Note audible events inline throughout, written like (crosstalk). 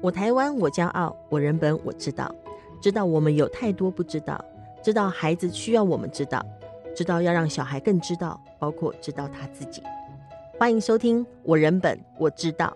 我台湾，我骄傲；我人本，我知道。知道我们有太多不知道，知道孩子需要我们知道，知道要让小孩更知道，包括知道他自己。欢迎收听《我人本我知道》。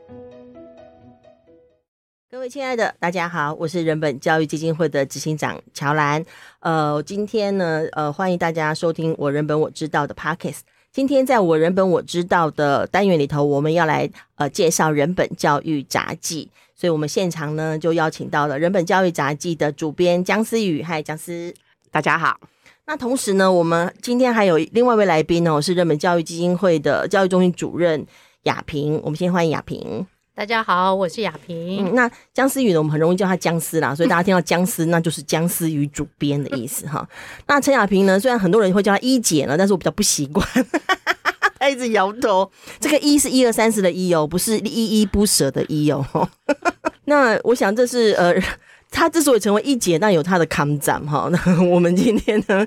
各位亲爱的，大家好，我是人本教育基金会的执行长乔兰。呃，今天呢，呃，欢迎大家收听《我人本我知道》的 Podcast。今天在我人本我知道的单元里头，我们要来呃介绍人本教育杂技，所以我们现场呢就邀请到了人本教育杂技的主编姜思宇。嗨，姜思，大家好。那同时呢，我们今天还有另外一位来宾呢，我是人本教育基金会的教育中心主任雅萍。我们先欢迎雅萍。大家好，我是雅萍。嗯，那姜思雨呢，我们很容易叫他姜思啦，(laughs) 所以大家听到姜思，那就是姜思雨主编的意思哈。(laughs) 那陈雅萍呢，虽然很多人会叫她一姐呢，但是我比较不习惯，(laughs) 她一直摇头。这个一是一二三四的一哦，不是依依不舍的依哦。那我想这是呃，她之所以成为一姐，那有她的抗战哈。那我们今天呢，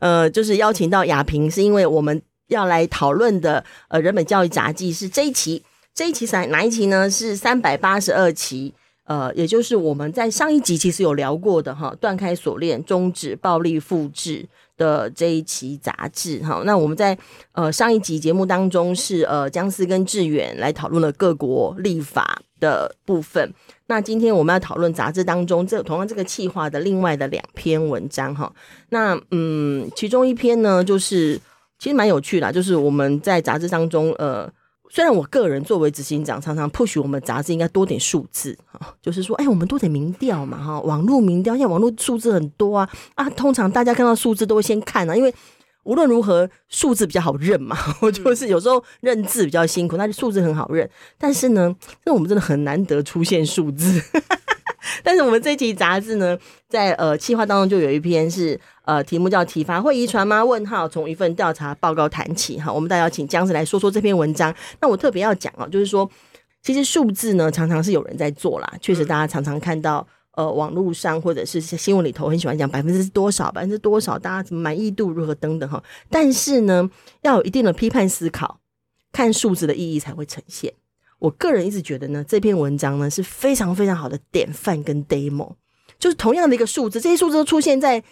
呃，就是邀请到雅萍，是因为我们要来讨论的呃，人本教育杂记是这一期。这一期是哪一期呢？是三百八十二期，呃，也就是我们在上一集其实有聊过的哈，断开锁链，终止暴力复制的这一期杂志哈。那我们在呃上一集节目当中是呃姜思跟志远来讨论了各国立法的部分。那今天我们要讨论杂志当中这同样这个企划的另外的两篇文章哈。那嗯，其中一篇呢，就是其实蛮有趣的，就是我们在杂志当中呃。虽然我个人作为执行长，常常 push 我们杂志应该多点数字哈，就是说，哎，我们多点民调嘛哈，网络民调，现在网络数字很多啊啊，通常大家看到数字都会先看啊，因为无论如何数字比较好认嘛，(laughs) 我就是有时候认字比较辛苦，但是数字很好认，但是呢，那我们真的很难得出现数字。(laughs) 但是我们这期杂志呢，在呃企划当中就有一篇是呃题目叫“体罚会遗传吗？”问号从一份调查报告谈起哈，我们大家要请姜子来说说这篇文章。那我特别要讲哦，就是说其实数字呢常常是有人在做啦，确实大家常常看到呃网络上或者是新闻里头很喜欢讲百分之多少百分之多少，大家怎么满意度如何等等哈。但是呢，要有一定的批判思考，看数字的意义才会呈现。我个人一直觉得呢，这篇文章呢是非常非常好的典范跟 demo，就是同样的一个数字，这些数字都出现在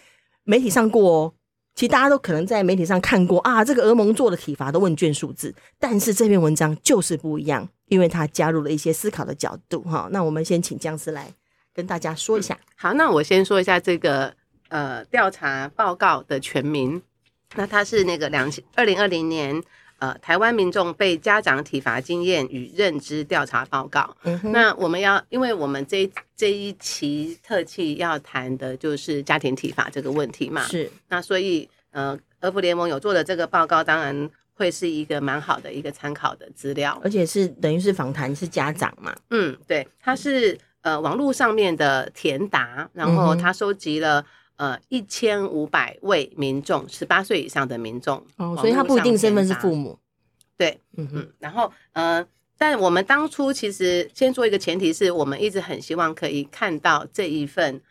媒体上过哦。其实大家都可能在媒体上看过啊，这个俄盟做的体罚的问卷数字，但是这篇文章就是不一样，因为它加入了一些思考的角度哈。那我们先请姜思来跟大家说一下。好，那我先说一下这个呃调查报告的全名，那它是那个两千二零二零年。呃，台湾民众被家长体罚经验与认知调查报告。嗯、那我们要，因为我们这这一期特辑要谈的就是家庭体罚这个问题嘛。是。那所以，呃，儿福联盟有做的这个报告，当然会是一个蛮好的一个参考的资料，而且是等于是访谈是家长嘛。嗯，对，他是呃网络上面的填答，然后他收集了。嗯呃，一千五百位民众，十八岁以上的民众，哦，所以他不一定身份是父母，对，嗯哼，然后呃，但我们当初其实先做一个前提是，我们一直很希望可以看到这一份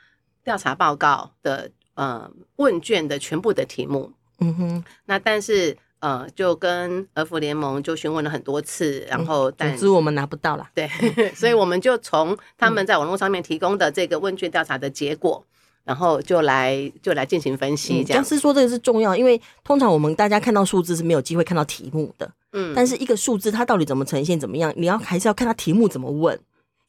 调查报告的呃问卷的全部的题目，嗯哼，那但是呃，就跟儿福联盟就询问了很多次，然后但总之我们拿不到了，对，(laughs) 所以我们就从他们在网络上面提供的这个问卷调查的结果。然后就来就来进行分析，这样。姜思说这个是重要，因为通常我们大家看到数字是没有机会看到题目的，嗯。但是一个数字它到底怎么呈现怎么样，你要还是要看它题目怎么问，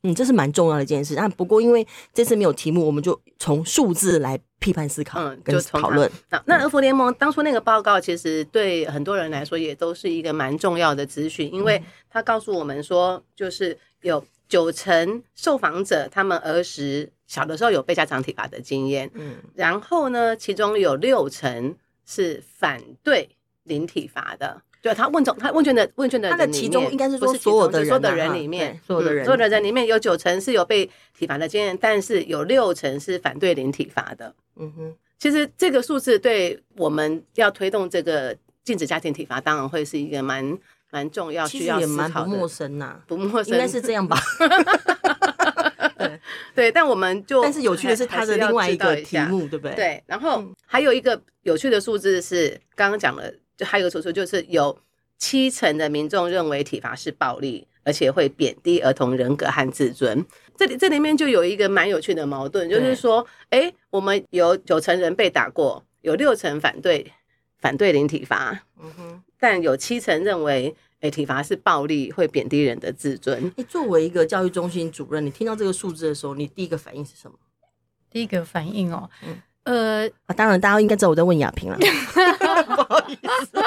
嗯，这是蛮重要的一件事。那不过因为这次没有题目，我们就从数字来批判思考，嗯，就讨论。那那儿福联盟当初那个报告，其实对很多人来说也都是一个蛮重要的资讯，因为他告诉我们说，就是有九成受访者他们儿时。小的时候有被家长体罚的经验，嗯，然后呢，其中有六成是反对零体罚的。就他问中他问卷的问卷的人，他的其中应该是说所有的人，所有的人里面，所有的人，所有的人里面有九成是有被体罚的经验，但是有六成是反对零体罚的。嗯哼，其实这个数字对我们要推动这个禁止家庭体罚，当然会是一个蛮蛮重要，需要思考的。蛮不陌生呐，不陌生，应该是这样吧。(laughs) (laughs) 对，但我们就，但是有趣的是它的另外一个题目，对不对？对，然后还有一个有趣的数字是，刚刚讲了，就还有一个数字就是有七成的民众认为体罚是暴力，而且会贬低儿童人格和自尊。这里这里面就有一个蛮有趣的矛盾，就是说，哎，我们有九成人被打过，有六成反对反对零体罚，嗯哼，但有七成认为，哎，体罚是暴力，会贬低人的自尊。你作为一个教育中心主任，你听到这个数字的时候，你第一个反应是什么？第一个反应哦，嗯、呃，啊，当然大家应该知道我在问亚萍了，(laughs) 不好意思。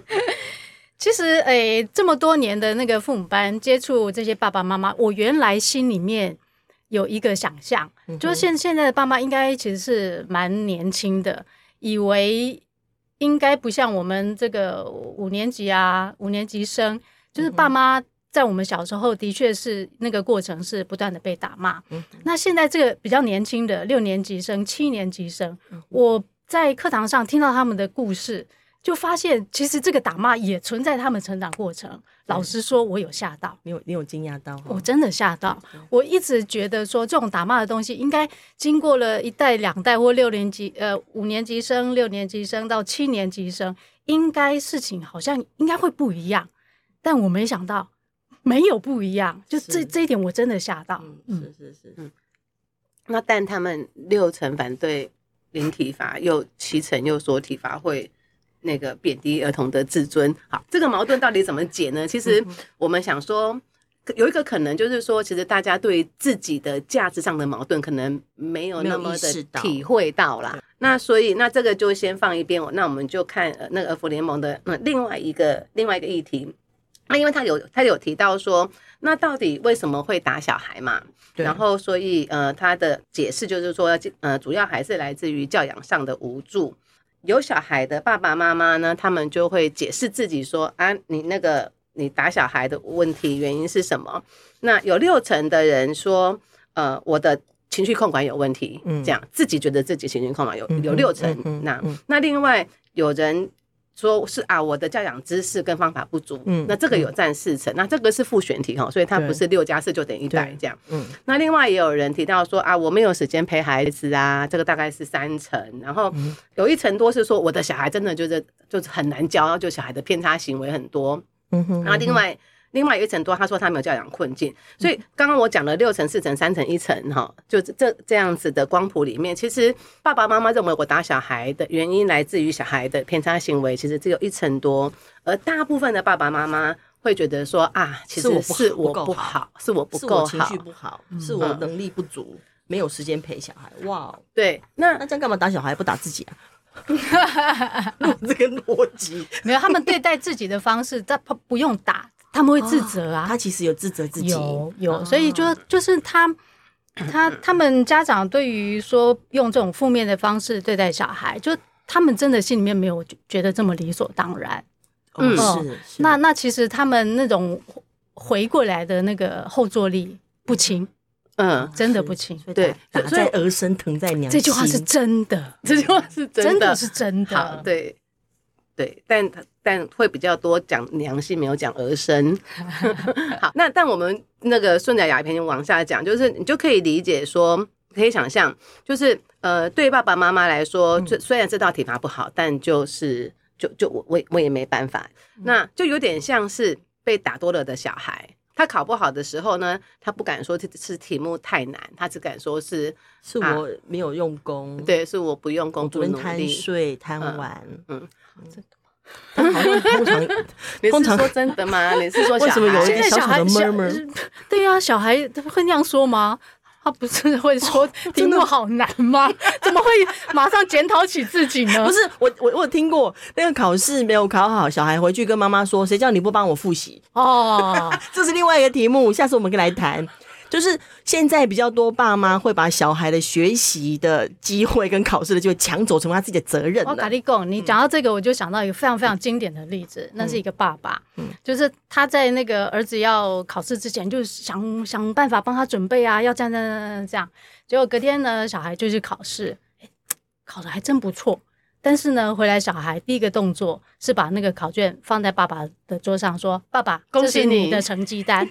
(laughs) 其实，诶，这么多年的那个父母班接触这些爸爸妈妈，我原来心里面有一个想象，嗯、就是现现在的爸妈应该其实是蛮年轻的，以为应该不像我们这个五年级啊，五年级生，就是爸妈在我们小时候的确是那个过程是不断的被打骂。嗯、那现在这个比较年轻的六年级生、七年级生，我在课堂上听到他们的故事。就发现，其实这个打骂也存在他们成长过程。老实说，我有吓到，你有你有惊讶到，我真的吓到。我一直觉得说，这种打骂的东西，应该经过了一代、两代或六年级、呃五年级生、六年级生到七年级生，应该事情好像应该会不一样。但我没想到，没有不一样。就这是这一点，我真的吓到。嗯，是是是。嗯，那但他们六成反对零体罚，又七成又说体罚会。那个贬低儿童的自尊，好，这个矛盾到底怎么解呢？其实我们想说，有一个可能就是说，其实大家对自己的价值上的矛盾，可能没有那么的体会到啦。那所以，那这个就先放一边。那我们就看呃那个儿福联盟的那另外一个另外一个议题。那因为他有他有提到说，那到底为什么会打小孩嘛？然后，所以呃，他的解释就是说，呃，主要还是来自于教养上的无助。有小孩的爸爸妈妈呢，他们就会解释自己说啊，你那个你打小孩的问题原因是什么？那有六成的人说，呃，我的情绪控管有问题，嗯，这样自己觉得自己情绪控管有有六成，那那另外有人。说是啊，我的教养知识跟方法不足，嗯，那这个有占四成，嗯、那这个是复选题哈，所以它不是六加四就等于一百这样，嗯，那另外也有人提到说啊，我没有时间陪孩子啊，这个大概是三成，然后有一成多是说我的小孩真的就是就是很难教，就小孩的偏差行为很多，嗯哼，然后另外。另外一层多，他说他没有教养困境，所以刚刚我讲了六层、四层、三层、一层，哈，就这这样子的光谱里面，其实爸爸妈妈认为我打小孩的原因来自于小孩的偏差行为，其实只有一层多，而大部分的爸爸妈妈会觉得说啊，其实是我不好，是我不够好，情绪不好，是我能力不足，没有时间陪小孩。哇，对，那那这样干嘛打小孩不打自己啊？(laughs) (laughs) 这个逻辑没有，他们对待自己的方式，他不用打。他们会自责啊，他其实有自责自己，有有，所以就就是他他他们家长对于说用这种负面的方式对待小孩，就他们真的心里面没有觉得这么理所当然。嗯，是。那那其实他们那种回过来的那个后坐力不轻，嗯，真的不轻。对，打在儿身，疼在娘心。这句话是真的，这句话是真的，是真的。对。对，但但会比较多讲娘心，没有讲儿身。(laughs) 好，那但我们那个顺着雅萍往下讲，就是你就可以理解说，可以想象，就是呃，对爸爸妈妈来说，就虽然这道体罚不好，但就是就就我我我也没办法。那就有点像是被打多了的小孩，他考不好的时候呢，他不敢说是题目太难，他只敢说是是我没有用功，对，是我不用功，不努力，贪睡贪玩，嗯。通常，(laughs) 通常说真的吗？你是说为什么有一个小孩的 murmur？对呀，小孩会那样说吗？他不是会说 (laughs) 题目好难吗？(laughs) 怎么会马上检讨起自己呢？不是我，我我有听过那个考试没有考好，小孩回去跟妈妈说：“谁叫你不帮我复习？”哦，这是另外一个题目，下次我们可以来谈。就是现在比较多爸妈会把小孩的学习的机会跟考试的机会抢走，成为他自己的责任。我跟你讲，你讲到这个，我就想到一个非常非常经典的例子，那是一个爸爸，嗯，就是他在那个儿子要考试之前，就想想办法帮他准备啊，要这样这样这样，结果隔天呢，小孩就去考试，欸，考的还真不错。但是呢，回来小孩第一个动作是把那个考卷放在爸爸的桌上，说：“爸爸，恭喜你的成绩单，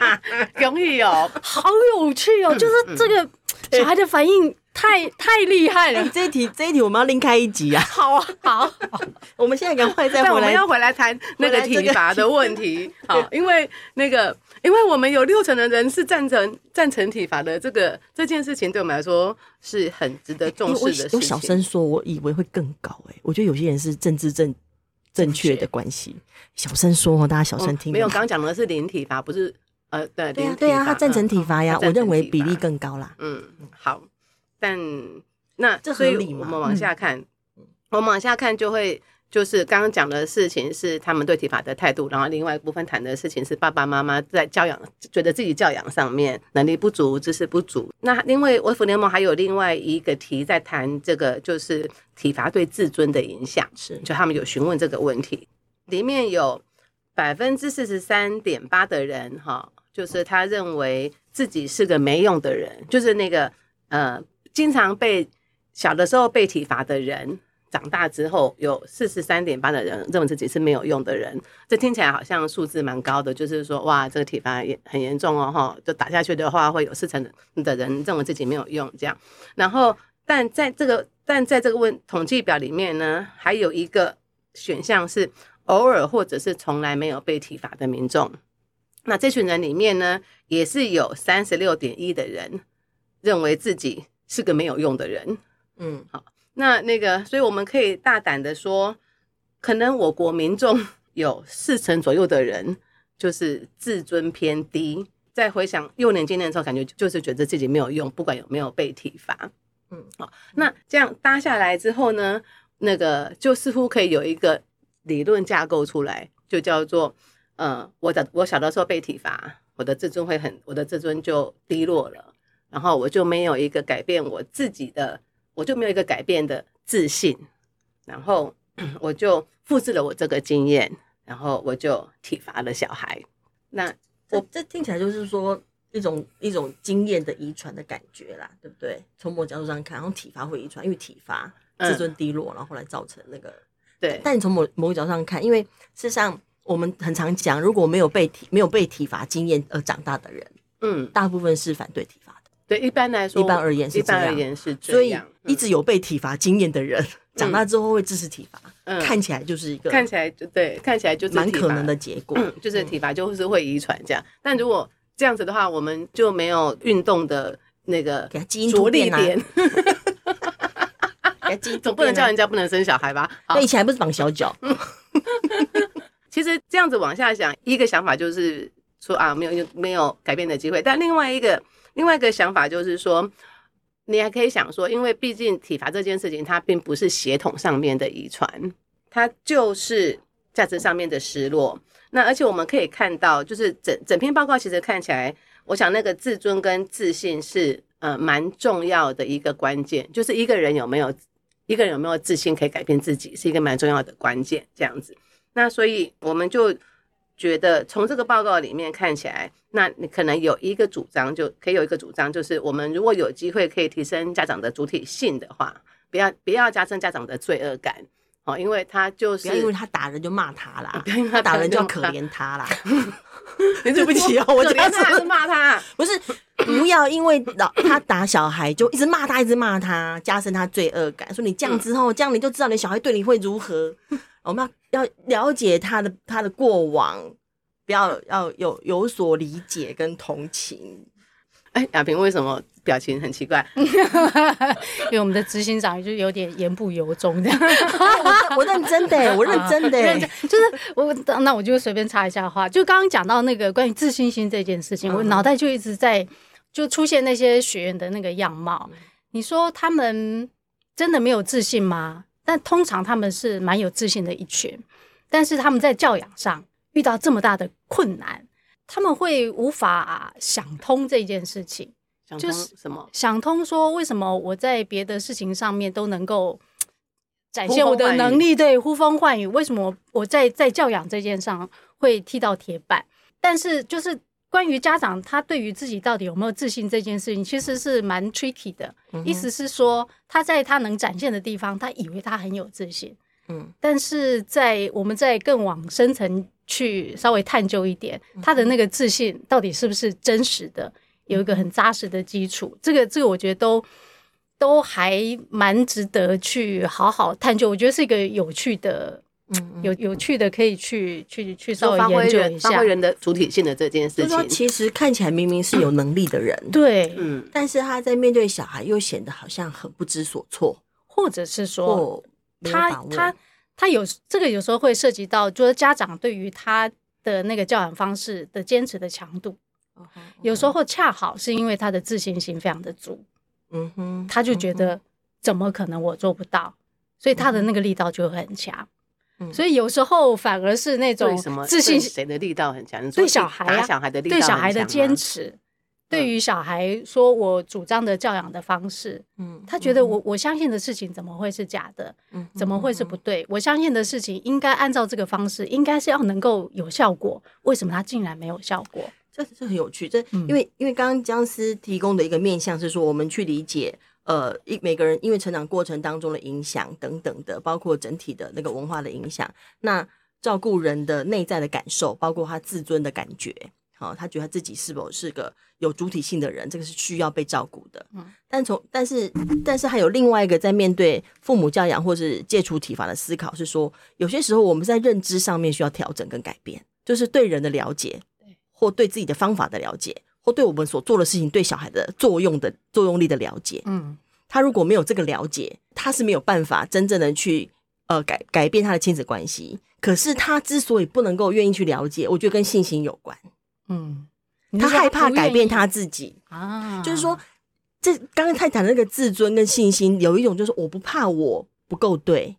(laughs) 容易哦，(laughs) 好有趣哦。”就是这个小孩的反应太太厉害了！这一题这一题我们要另开一集啊！好啊，好，(laughs) 我们现在赶快再回来，我们要回来谈那个体罚的问题。好，因为那个，因为我们有六成的人是赞成赞成体罚的，这个这件事情对我们来说是很值得重视的事情。我小声说，我以为会更高哎、欸，我觉得有些人是政治正正确的关系。小声说哦，大家小声听、嗯。没有，刚讲的是零体罚，不是呃，对对啊，对啊，他赞成体罚呀，我认为比例更高啦。嗯，好。但那这合理吗？我们往下看，嗯、我们往下看就会就是刚刚讲的事情是他们对体罚的态度，然后另外一部分谈的事情是爸爸妈妈在教养，觉得自己教养上面能力不足、知识不足。那因为卫福联盟还有另外一个题在谈这个，就是体罚对自尊的影响，是就他们有询问这个问题，里面有百分之四十三点八的人哈，就是他认为自己是个没用的人，就是那个呃。经常被小的时候被体罚的人，长大之后有四十三点八的人认为自己是没有用的人。这听起来好像数字蛮高的，就是说哇，这个体罚也很严重哦，哈，就打下去的话，会有四成的人认为自己没有用这样。然后，但在这个但在这个问统计表里面呢，还有一个选项是偶尔或者是从来没有被体罚的民众。那这群人里面呢，也是有三十六点一的人认为自己。是个没有用的人，嗯，好，那那个，所以我们可以大胆的说，可能我国民众 (laughs) 有四成左右的人就是自尊偏低，再回想幼年经验的时候，感觉就是觉得自己没有用，不管有没有被体罚，嗯，好，那这样搭下来之后呢，那个就似乎可以有一个理论架构出来，就叫做，呃，我的我小的时候被体罚，我的自尊会很，我的自尊就低落了。然后我就没有一个改变我自己的，我就没有一个改变的自信，然后 (clears throat) 我就复制了我这个经验，然后我就体罚了小孩。那我这听起来就是说一种一种经验的遗传的感觉啦，对不对？从某角度上看，然后体罚会遗传，因为体罚自尊低落，然后后来造成那个对。但你从某某个角度上看，因为事实上我们很常讲，如果没有被体没有被体罚经验而长大的人，嗯，大部分是反对体罚。对，一般来说，一般而言是这样。一般而言是这样。所以一直有被体罚经验的人，长大之后会支持体罚，嗯，看起来就是一个看起来就对，看起来就是蛮可能的结果，嗯，就是体罚就是会遗传这样。但如果这样子的话，我们就没有运动的那个基因着力点 (laughs) (laughs) 总不能叫人家不能生小孩吧？那以前还不是绑小脚？(laughs) 其实这样子往下想，一个想法就是说啊，没有没有改变的机会，但另外一个。另外一个想法就是说，你还可以想说，因为毕竟体罚这件事情，它并不是血统上面的遗传，它就是价值上面的失落。那而且我们可以看到，就是整整篇报告其实看起来，我想那个自尊跟自信是呃蛮重要的一个关键，就是一个人有没有一个人有没有自信可以改变自己，是一个蛮重要的关键。这样子，那所以我们就。觉得从这个报告里面看起来，那你可能有一个主张，就可以有一个主张，就是我们如果有机会可以提升家长的主体性的话，不要不要加深家长的罪恶感哦，因为他就是因为他打人就骂他啦，(laughs) 他打人就可怜他啦。(laughs) 你对不起哦，我这样子是骂他，不是不要因为老他打小孩就一直骂他，一直骂他，加深他罪恶感。说你这样之后，这样你就知道你小孩对你会如何。我们要要了解他的他的过往，不要要有有所理解跟同情。哎，亚萍为什么表情很奇怪？(laughs) 因为我们的执行长就有点言不由衷这样。(laughs) 我我认真的，我认真的，认真就是我那我就随便插一下话，就刚刚讲到那个关于自信心这件事情，我脑袋就一直在就出现那些学员的那个样貌。你说他们真的没有自信吗？但通常他们是蛮有自信的一群，但是他们在教养上遇到这么大的困难，他们会无法想通这件事情。就是什么？想通说，为什么我在别的事情上面都能够展现我的能力，对，呼风唤雨，为什么我在在教养这件上会踢到铁板？但是就是。关于家长，他对于自己到底有没有自信这件事情，其实是蛮 tricky 的。嗯、意思是说，他在他能展现的地方，他以为他很有自信。嗯，但是在我们在更往深层去稍微探究一点，他的那个自信到底是不是真实的，有一个很扎实的基础。这个，这个我觉得都都还蛮值得去好好探究。我觉得是一个有趣的。嗯，有有趣的可以去去去稍微研究一下。发挥人的主体性的这件事情。就是说其实看起来明明是有能力的人，对，嗯，但是他在面对小孩又显得好像很不知所措，或者是说他他他有这个有时候会涉及到，就是家长对于他的那个教养方式的坚持的强度，有时候恰好是因为他的自信心非常的足，嗯哼，他就觉得怎么可能我做不到，所以他的那个力道就会很强。所以有时候反而是那种自信，谁的力道很强？对小孩啊，小孩的力道对小孩的坚持，对于小孩说我主张的教养的方式，嗯，他觉得我我相信的事情怎么会是假的？嗯，怎么会是不对？我相信的事情应该按照这个方式，应该是要能够有效果。为什么他竟然没有效果？这是很有趣。这因为因为刚刚僵尸提供的一个面向是说，我们去理解。呃，一每个人因为成长过程当中的影响等等的，包括整体的那个文化的影响，那照顾人的内在的感受，包括他自尊的感觉，好、哦，他觉得他自己是否是个有主体性的人，这个是需要被照顾的。嗯，但从但是但是还有另外一个在面对父母教养或是戒除体罚的思考，是说有些时候我们在认知上面需要调整跟改变，就是对人的了解，或对自己的方法的了解。或对我们所做的事情，对小孩的作用的作用力的了解，嗯，他如果没有这个了解，他是没有办法真正的去呃改改变他的亲子关系。可是他之所以不能够愿意去了解，我觉得跟信心有关，嗯，他害怕改变他自己啊，就是说，这刚刚太谈那个自尊跟信心，有一种就是我不怕我不够对。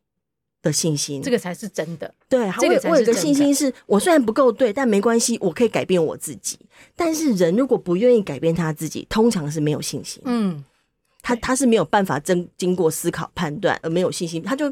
的信心，这个才是真的。对，这个我有个信心是，我虽然不够对，但没关系，我可以改变我自己。但是人如果不愿意改变他自己，通常是没有信心。嗯，他他是没有办法真经过思考判断而没有信心，他就。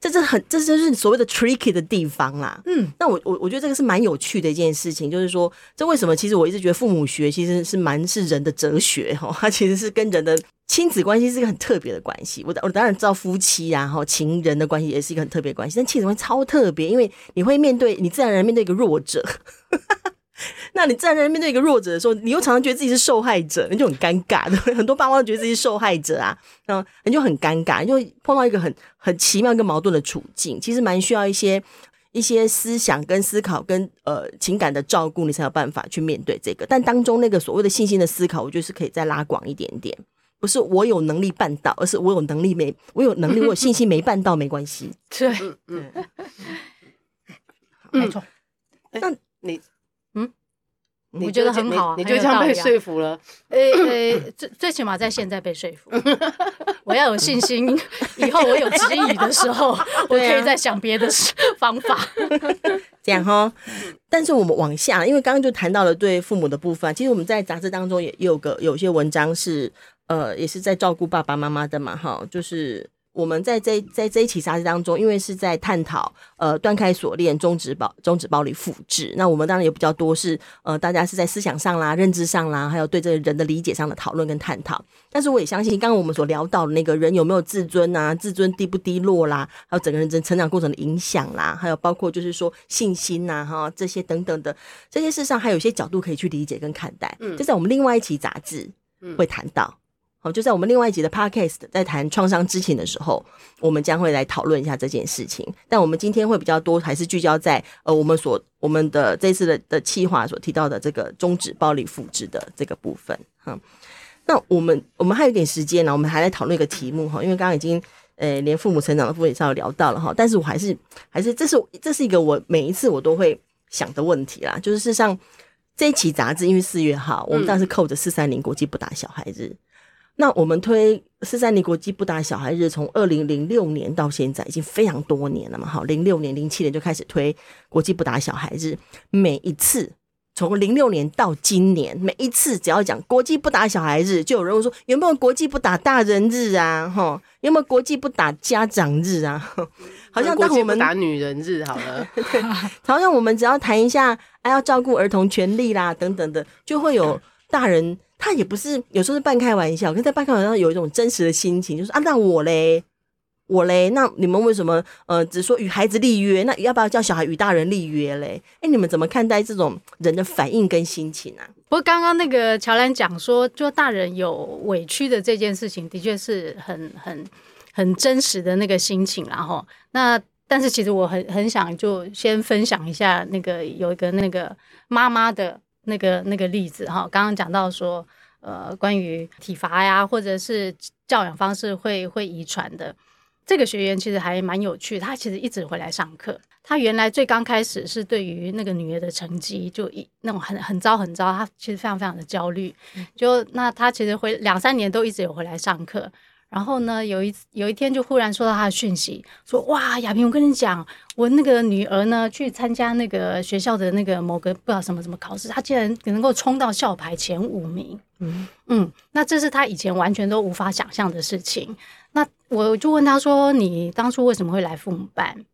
这是很，这就是所谓的 tricky 的地方啦。嗯，那我我我觉得这个是蛮有趣的一件事情，就是说，这为什么？其实我一直觉得父母学其实是蛮是人的哲学哈，它其实是跟人的亲子关系是一个很特别的关系。我我当然知道夫妻啊，哈，情人的关系也是一个很特别的关系，但亲子关系超特别，因为你会面对你自然而然面对一个弱者。(laughs) 那你自然而然面对一个弱者的时候，你又常常觉得自己是受害者，你就很尴尬。对，很多爸妈都觉得自己是受害者啊，然后你就很尴尬，就碰到一个很很奇妙跟矛盾的处境。其实蛮需要一些一些思想跟思考跟呃情感的照顾，你才有办法去面对这个。但当中那个所谓的信心的思考，我觉得是可以再拉广一点点。不是我有能力办到，而是我有能力没我有能力，我有信心没办到没关系。(laughs) 对，嗯嗯，没错。那你。嗯我觉得很好啊，你就这样被说服了。诶诶，最最起码在现在被说服，(laughs) 我要有信心，以后我有质疑的时候，我可以再想别的方法。(laughs) 这样哈，但是我们往下，因为刚刚就谈到了对父母的部分，其实我们在杂志当中也有个有些文章是呃，也是在照顾爸爸妈妈的嘛，哈，就是。我们在这在这一起杂志当中，因为是在探讨呃断开锁链、终止暴终止暴力复制，那我们当然也比较多是呃大家是在思想上啦、认知上啦，还有对这个人的理解上的讨论跟探讨。但是我也相信，刚刚我们所聊到的那个人有没有自尊啊，自尊低不低落啦，还有整个人成长过程的影响啦，还有包括就是说信心呐、啊、哈这些等等的这些事上，还有一些角度可以去理解跟看待。嗯，就在我们另外一期杂志会谈到。好，就在我们另外一集的 podcast 在谈创伤知情的时候，我们将会来讨论一下这件事情。但我们今天会比较多，还是聚焦在呃我们所我们的这次的的企划所提到的这个终止暴力复制的这个部分。哈，那我们我们还有一点时间呢，我们还来讨论一个题目哈，因为刚刚已经呃连父母成长的部分也稍微聊到了哈，但是我还是还是这是这是一个我每一次我都会想的问题啦，就是事实上这一期杂志因为四月号，我们当时扣着四三零国际不打小孩日。嗯那我们推四三零国际不打小孩日，从二零零六年到现在已经非常多年了嘛。好，零六年、零七年就开始推国际不打小孩日，每一次从零六年到今年，每一次只要讲国际不打小孩日，就有人会说有没有国际不打大人日啊？哈，有没有国际不打家长日啊？(laughs) 好像当我们打女人日好了，对，(laughs) 好像我们只要谈一下，还要照顾儿童权利啦等等的，就会有大人。他也不是有时候是半开玩笑，可是在半开玩笑有一种真实的心情，就是啊，那我嘞，我嘞，那你们为什么呃只说与孩子立约？那要不要叫小孩与大人立约嘞？哎，你们怎么看待这种人的反应跟心情啊？不过刚刚那个乔兰讲说，就大人有委屈的这件事情，的确是很很很真实的那个心情，然后那但是其实我很很想就先分享一下那个有一个那个妈妈的那个那个例子哈，刚刚讲到说呃关于体罚呀，或者是教养方式会会遗传的。这个学员其实还蛮有趣，他其实一直回来上课。他原来最刚开始是对于那个女儿的成绩就一那种很很糟很糟，他其实非常非常的焦虑。就那他其实回两三年都一直有回来上课。然后呢，有一有一天就忽然收到他的讯息，说：“哇，亚萍，我跟你讲，我那个女儿呢去参加那个学校的那个某个不知道什么什么考试，她竟然能够冲到校排前五名。”嗯嗯，那这是他以前完全都无法想象的事情。那我就问他说：“你当初为什么会来父母班？”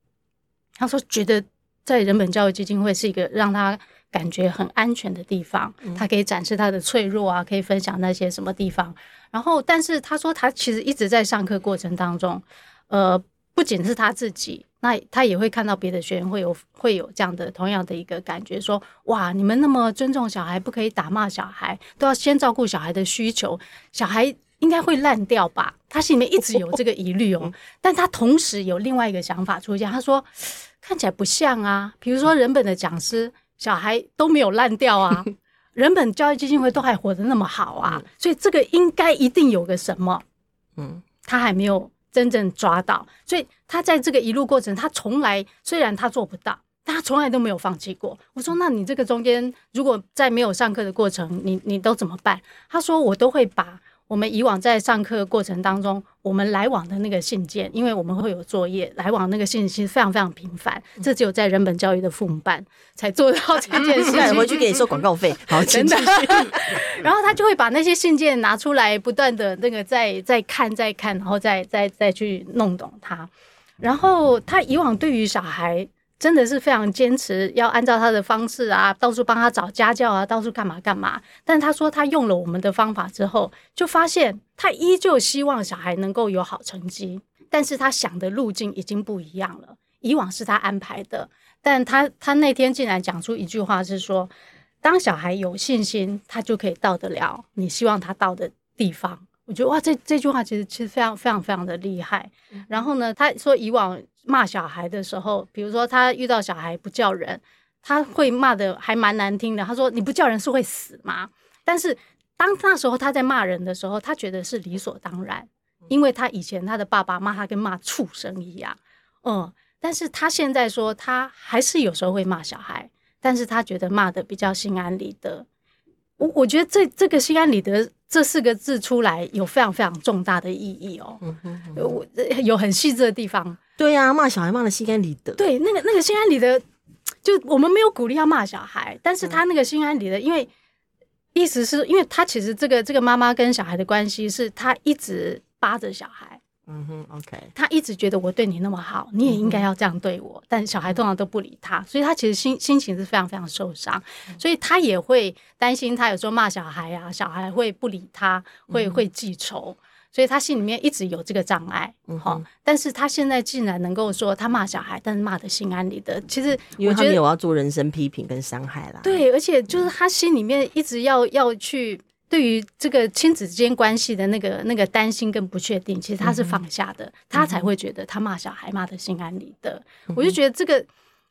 他说：“觉得在人本教育基金会是一个让他感觉很安全的地方，他可以展示他的脆弱啊，可以分享那些什么地方。然后，但是他说他其实一直在上课过程当中，呃，不仅是他自己，那他也会看到别的学员会有会有这样的同样的一个感觉，说哇，你们那么尊重小孩，不可以打骂小孩，都要先照顾小孩的需求，小孩。”应该会烂掉吧？他心里面一直有这个疑虑哦，(laughs) 但他同时有另外一个想法出现。他说：“看起来不像啊，比如说人本的讲师，小孩都没有烂掉啊，(laughs) 人本教育基金会都还活得那么好啊，所以这个应该一定有个什么，嗯，他还没有真正抓到。所以他在这个一路过程，他从来虽然他做不到，但他从来都没有放弃过。我说：那你这个中间，如果在没有上课的过程，你你都怎么办？他说：我都会把。”我们以往在上课过程当中，我们来往的那个信件，因为我们会有作业，来往那个信息非常非常频繁，这只有在人本教育的父母班才做到这件事情。嗯、回去给你收广告费，好，真的。(laughs) 然后他就会把那些信件拿出来，不断的那个再再看再看，然后再再再去弄懂它。然后他以往对于小孩。真的是非常坚持，要按照他的方式啊，到处帮他找家教啊，到处干嘛干嘛。但他说他用了我们的方法之后，就发现他依旧希望小孩能够有好成绩，但是他想的路径已经不一样了。以往是他安排的，但他他那天竟然讲出一句话是说，当小孩有信心，他就可以到得了你希望他到的地方。我觉得哇，这这句话其实其实非常非常非常的厉害。然后呢，他说以往骂小孩的时候，比如说他遇到小孩不叫人，他会骂的还蛮难听的。他说你不叫人是会死吗？但是当那时候他在骂人的时候，他觉得是理所当然，因为他以前他的爸爸骂他跟骂畜生一样。嗯，但是他现在说他还是有时候会骂小孩，但是他觉得骂的比较心安理得。我我觉得这这个心安理得这四个字出来有非常非常重大的意义哦，嗯哼嗯哼，我有很细致的地方。对呀、啊，骂小孩骂的心安理得。对，那个那个心安理得，就我们没有鼓励要骂小孩，但是他那个心安理得，因为意思是因为他其实这个这个妈妈跟小孩的关系是他一直扒着小孩。嗯哼，OK，他一直觉得我对你那么好，你也应该要这样对我。嗯、但小孩通常都不理他，所以他其实心心情是非常非常受伤，嗯、所以他也会担心，他有时候骂小孩啊，小孩会不理他，会、嗯、会记仇，所以他心里面一直有这个障碍。嗯哼，但是他现在竟然能够说他骂小孩，但是骂的心安理得。其实因为他没有要做人身批评跟伤害啦。对，而且就是他心里面一直要要去。对于这个亲子之间关系的那个那个担心跟不确定，其实他是放下的，嗯、他才会觉得他骂小孩骂的心安理得。嗯、我就觉得这个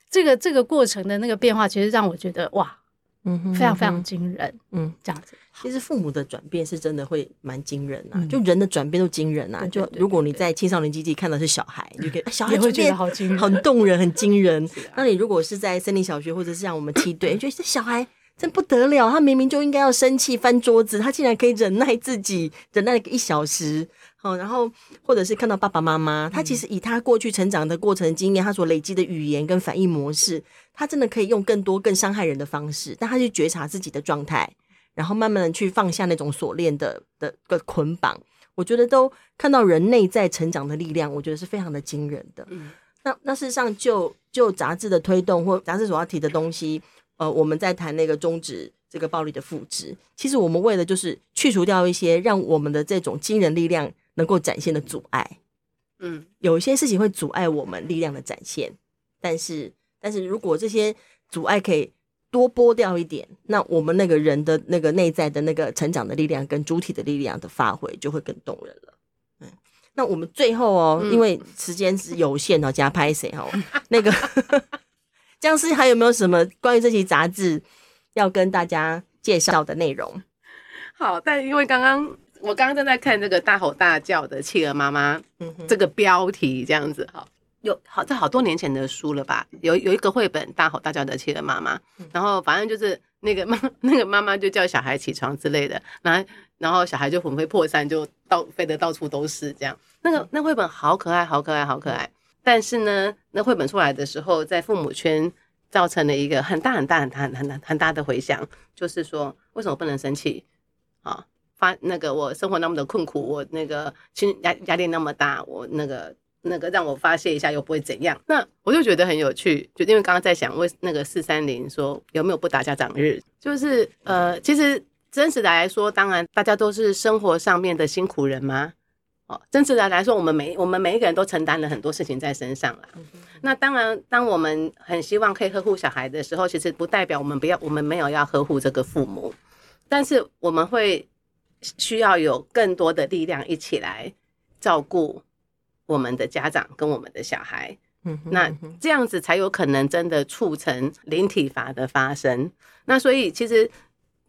这个这个过程的那个变化，其实让我觉得哇，嗯哼，非常非常惊人，嗯，这样子。其实父母的转变是真的会蛮惊人啊，嗯、就人的转变都惊人啊。就如果你在青少年基地看到是小孩，你就 (laughs) 觉得小孩会觉得好惊人，很动人，很惊人。(laughs) 啊、那你如果是在森林小学或者是像我们梯队，觉得这小孩。真不得了，他明明就应该要生气翻桌子，他竟然可以忍耐自己，忍耐个一小时。好，然后或者是看到爸爸妈妈，他其实以他过去成长的过程经验，他所累积的语言跟反应模式，他真的可以用更多更伤害人的方式，但他去觉察自己的状态，然后慢慢的去放下那种锁链的的的捆绑。我觉得都看到人内在成长的力量，我觉得是非常的惊人的。嗯，那那事实上就就杂志的推动或杂志所要提的东西。呃，我们在谈那个终止这个暴力的复制，其实我们为的就是去除掉一些让我们的这种惊人力量能够展现的阻碍。嗯，有一些事情会阻碍我们力量的展现，但是但是如果这些阻碍可以多剥掉一点，那我们那个人的那个内在的那个成长的力量跟主体的力量的发挥就会更动人了。嗯，那我们最后哦，因为时间是有限哦，加拍谁哦，那个 (laughs) 僵尸还有没有什么关于这期杂志要跟大家介绍的内容？好，但因为刚刚我刚刚正在看这个大吼大叫的企鹅妈妈，嗯，这个标题这样子，哈，有好在好多年前的书了吧？有有一个绘本《大吼大叫的企鹅妈妈》，然后反正就是那个 (laughs) 妈那个妈妈就叫小孩起床之类的，然后然后小孩就魂飞魄散，就到飞得到处都是这样。那个那绘本好可爱，好可爱，好可爱。但是呢，那绘本出来的时候，在父母圈造成了一个很大很大很大很大很大的回响，就是说为什么不能生气？啊，发那个我生活那么的困苦，我那个心压压力那么大，我那个那个让我发泄一下又不会怎样。那我就觉得很有趣，就因为刚刚在想，为那个四三零说有没有不打家长日？就是呃，其实真实的来说，当然大家都是生活上面的辛苦人嘛。哦，真实的来说，我们每我们每一个人都承担了很多事情在身上了。那当然，当我们很希望可以呵护小孩的时候，其实不代表我们不要，我们没有要呵护这个父母。但是我们会需要有更多的力量一起来照顾我们的家长跟我们的小孩，那这样子才有可能真的促成零体罚的发生。那所以其实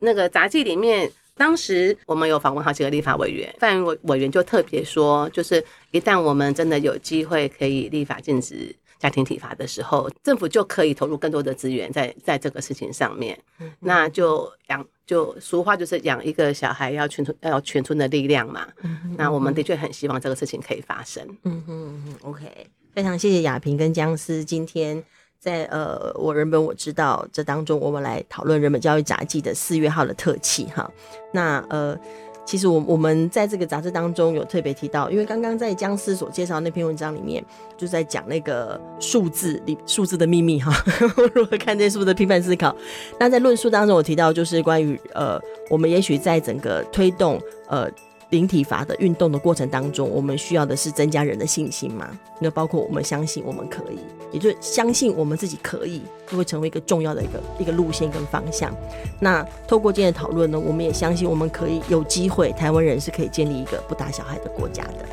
那个杂技里面，当时我们有访问好几个立法委员，范委委员就特别说，就是一旦我们真的有机会可以立法禁止。家庭体罚的时候，政府就可以投入更多的资源在 (laughs) 在这个事情上面。嗯、那就养，就俗话就是养一个小孩要全村要全村的力量嘛。嗯、那我们的确很希望这个事情可以发生。嗯嗯嗯，OK，非常谢谢亚萍跟僵尸今天在呃我人本我知道这当中，我们来讨论人本教育杂记的四月号的特辑哈。那呃。其实我我们在这个杂志当中有特别提到，因为刚刚在僵尸所介绍那篇文章里面，就在讲那个数字里数字的秘密哈，(laughs) 如何看这数字的批判思考。那在论述当中，我提到就是关于呃，我们也许在整个推动呃。灵体罚的运动的过程当中，我们需要的是增加人的信心嘛？那包括我们相信我们可以，也就是相信我们自己可以，就会成为一个重要的一个一个路线跟方向。那透过今天的讨论呢，我们也相信我们可以有机会，台湾人是可以建立一个不打小孩的国家的。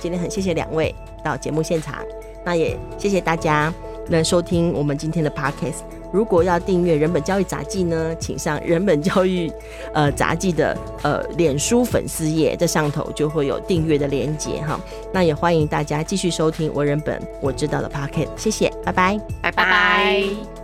今天很谢谢两位到节目现场，那也谢谢大家能收听我们今天的 Podcast。如果要订阅人本教育杂技呢，请上人本教育呃杂技的呃脸书粉丝页，在上头就会有订阅的连接哈。那也欢迎大家继续收听我人本我知道的 Pocket，谢谢，拜拜，拜拜。